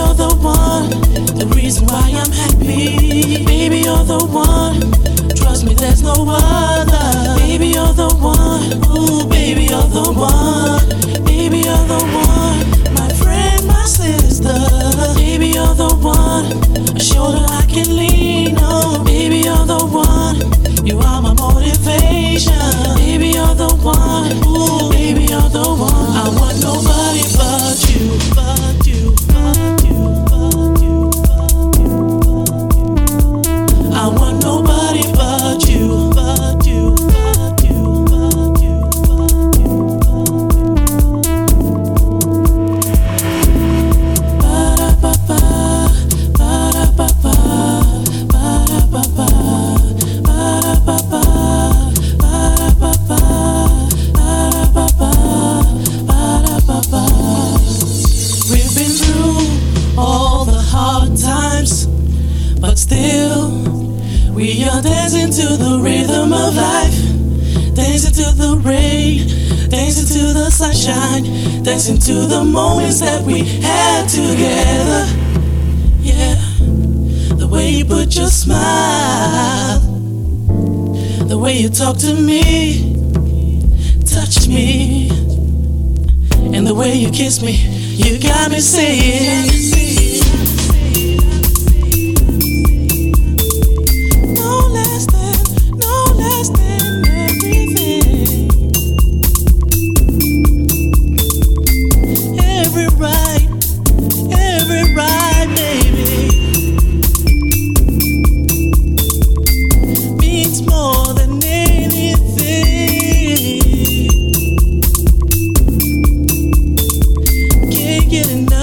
you're the one, the reason why I'm happy. Baby, you're the one. Trust me, there's no other. Baby, you're the one. Ooh, baby, you're the one. Baby, you're the one. My friend, my sister. Baby, you're the one. A shoulder I can lean on. Baby, you're the one. You are my motivation. Baby, you're the one. Ooh, baby, you're the one. I want nobody but you. But to the moments that we had together. Yeah, the way you put your smile, the way you talk to me, touch me, and the way you kiss me, you got me saying. getting done.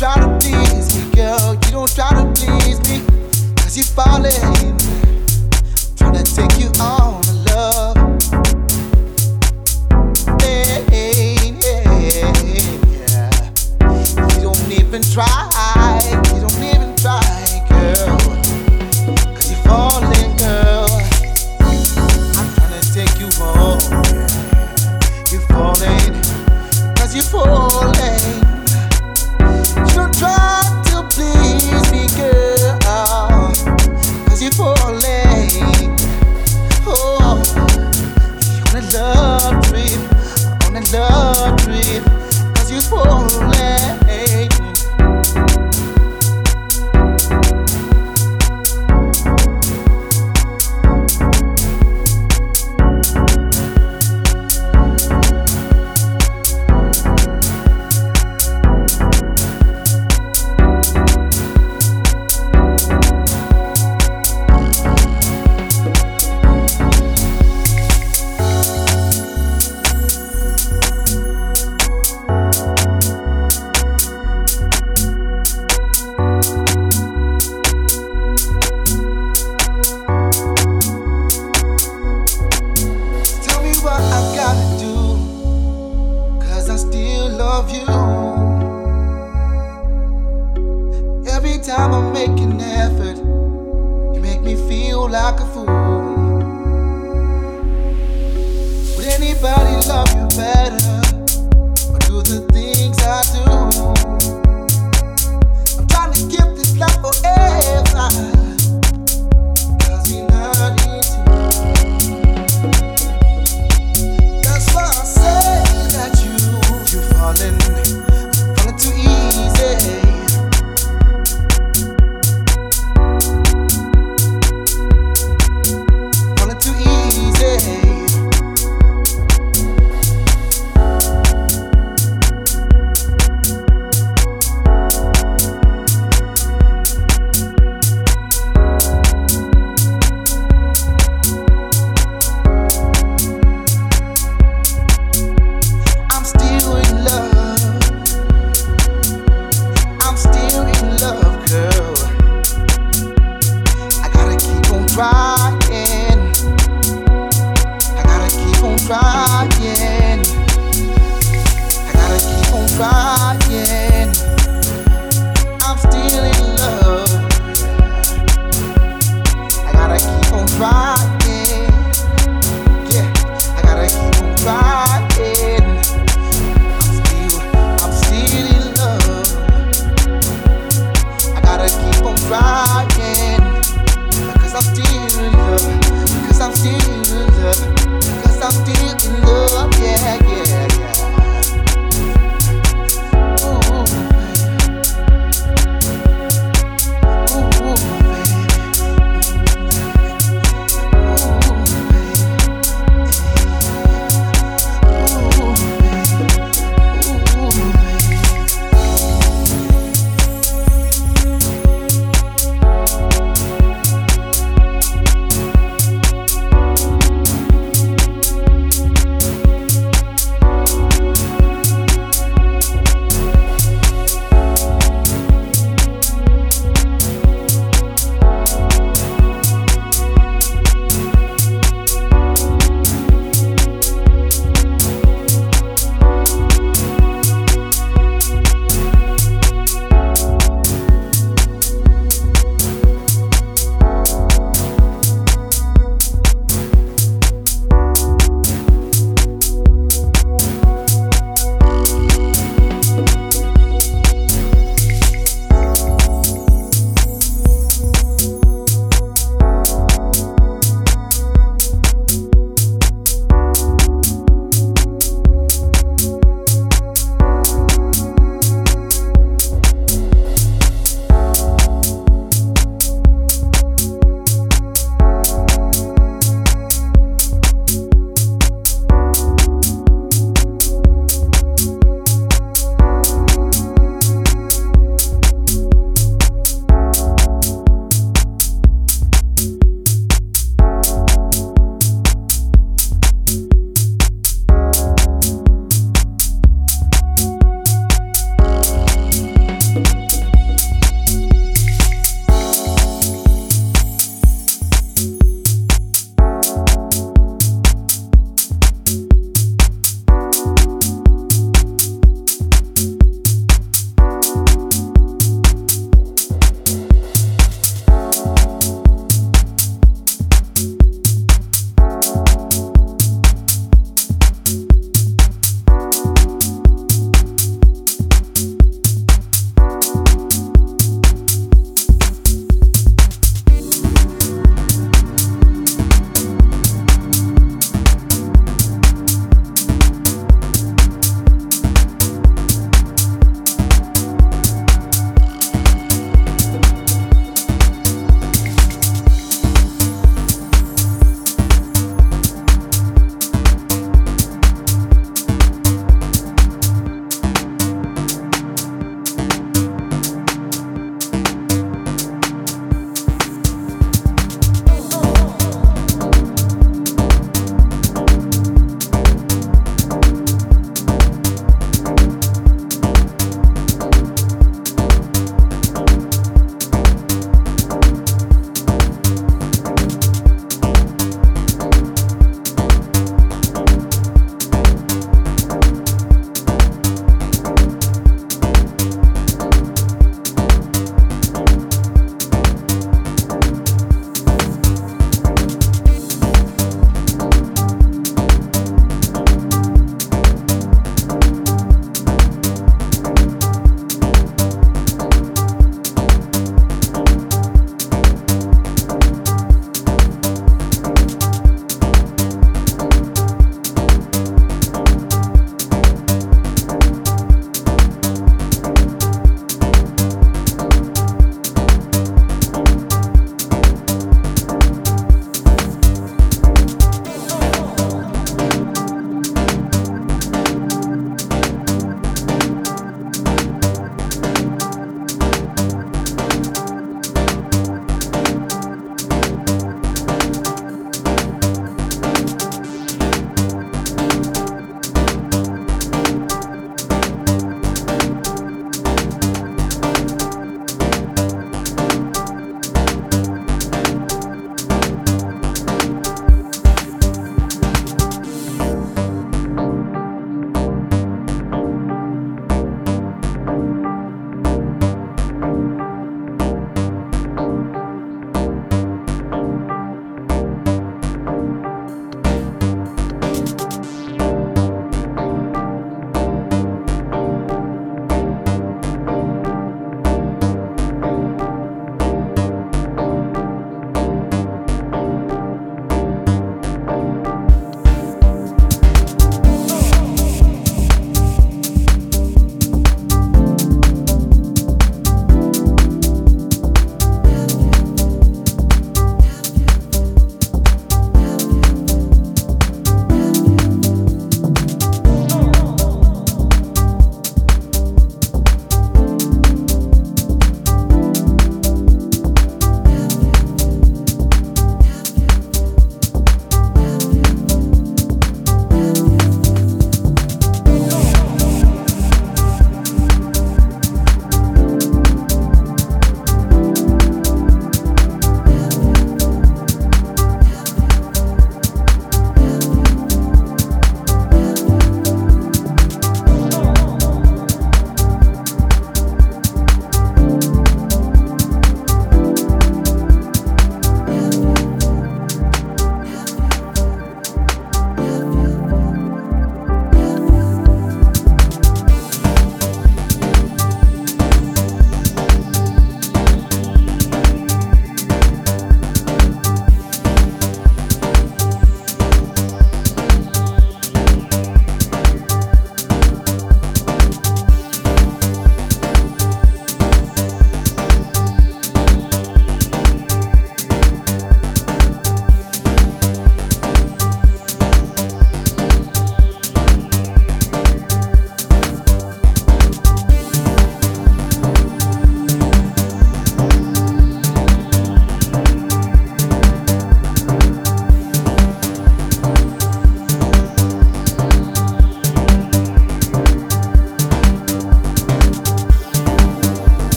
try to please me, girl. You don't try to please me. Cause you're falling. I'm trying to take you on.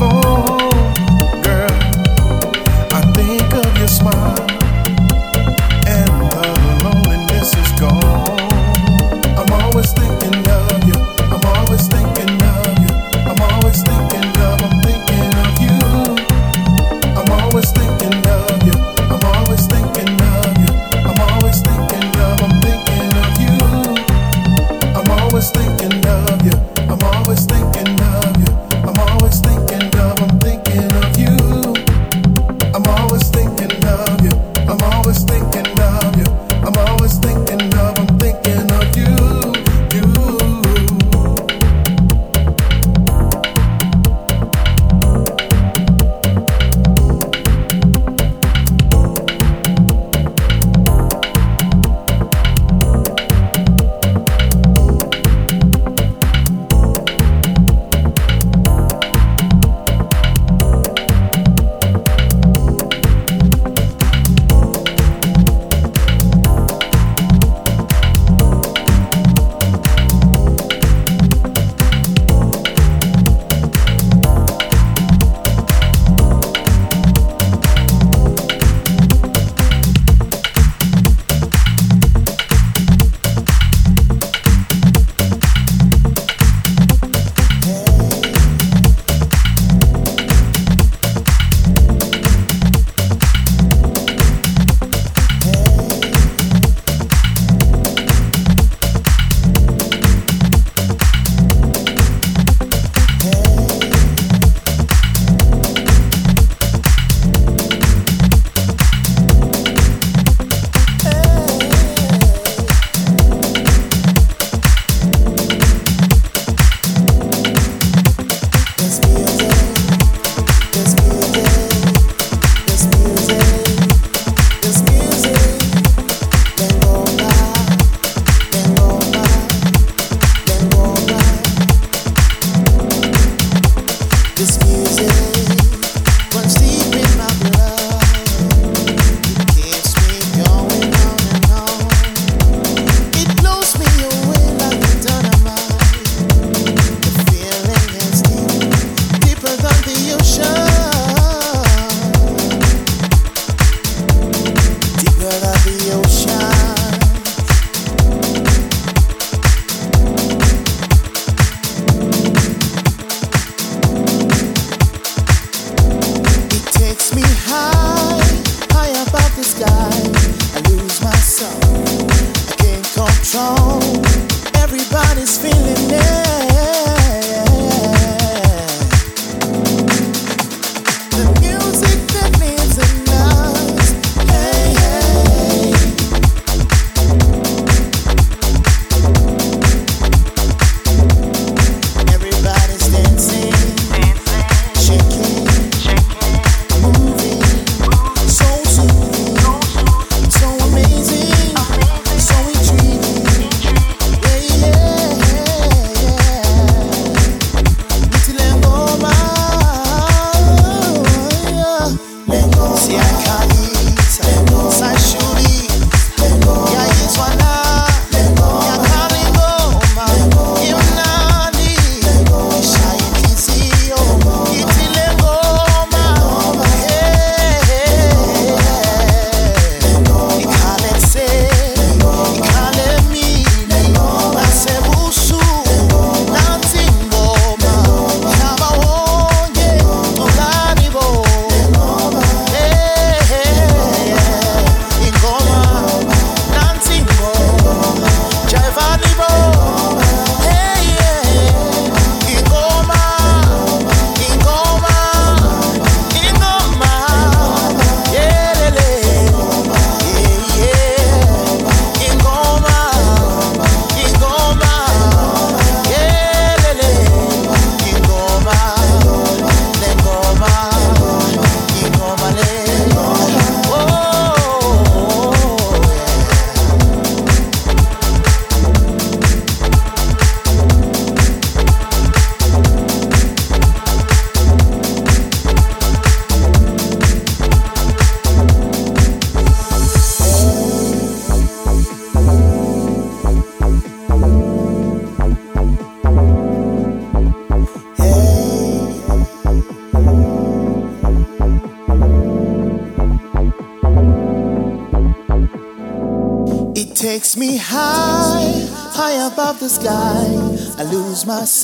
Always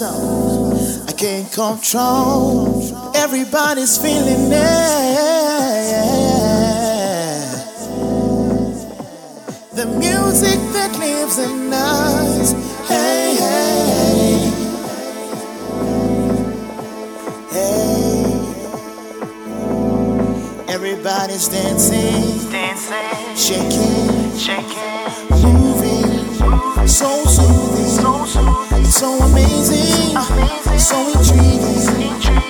myself. I can't control. Everybody's feeling it. The music that lives in us. Hey, hey, hey. Everybody's dancing, Dancing, shaking, shaking, so amazing, amazing, so intriguing.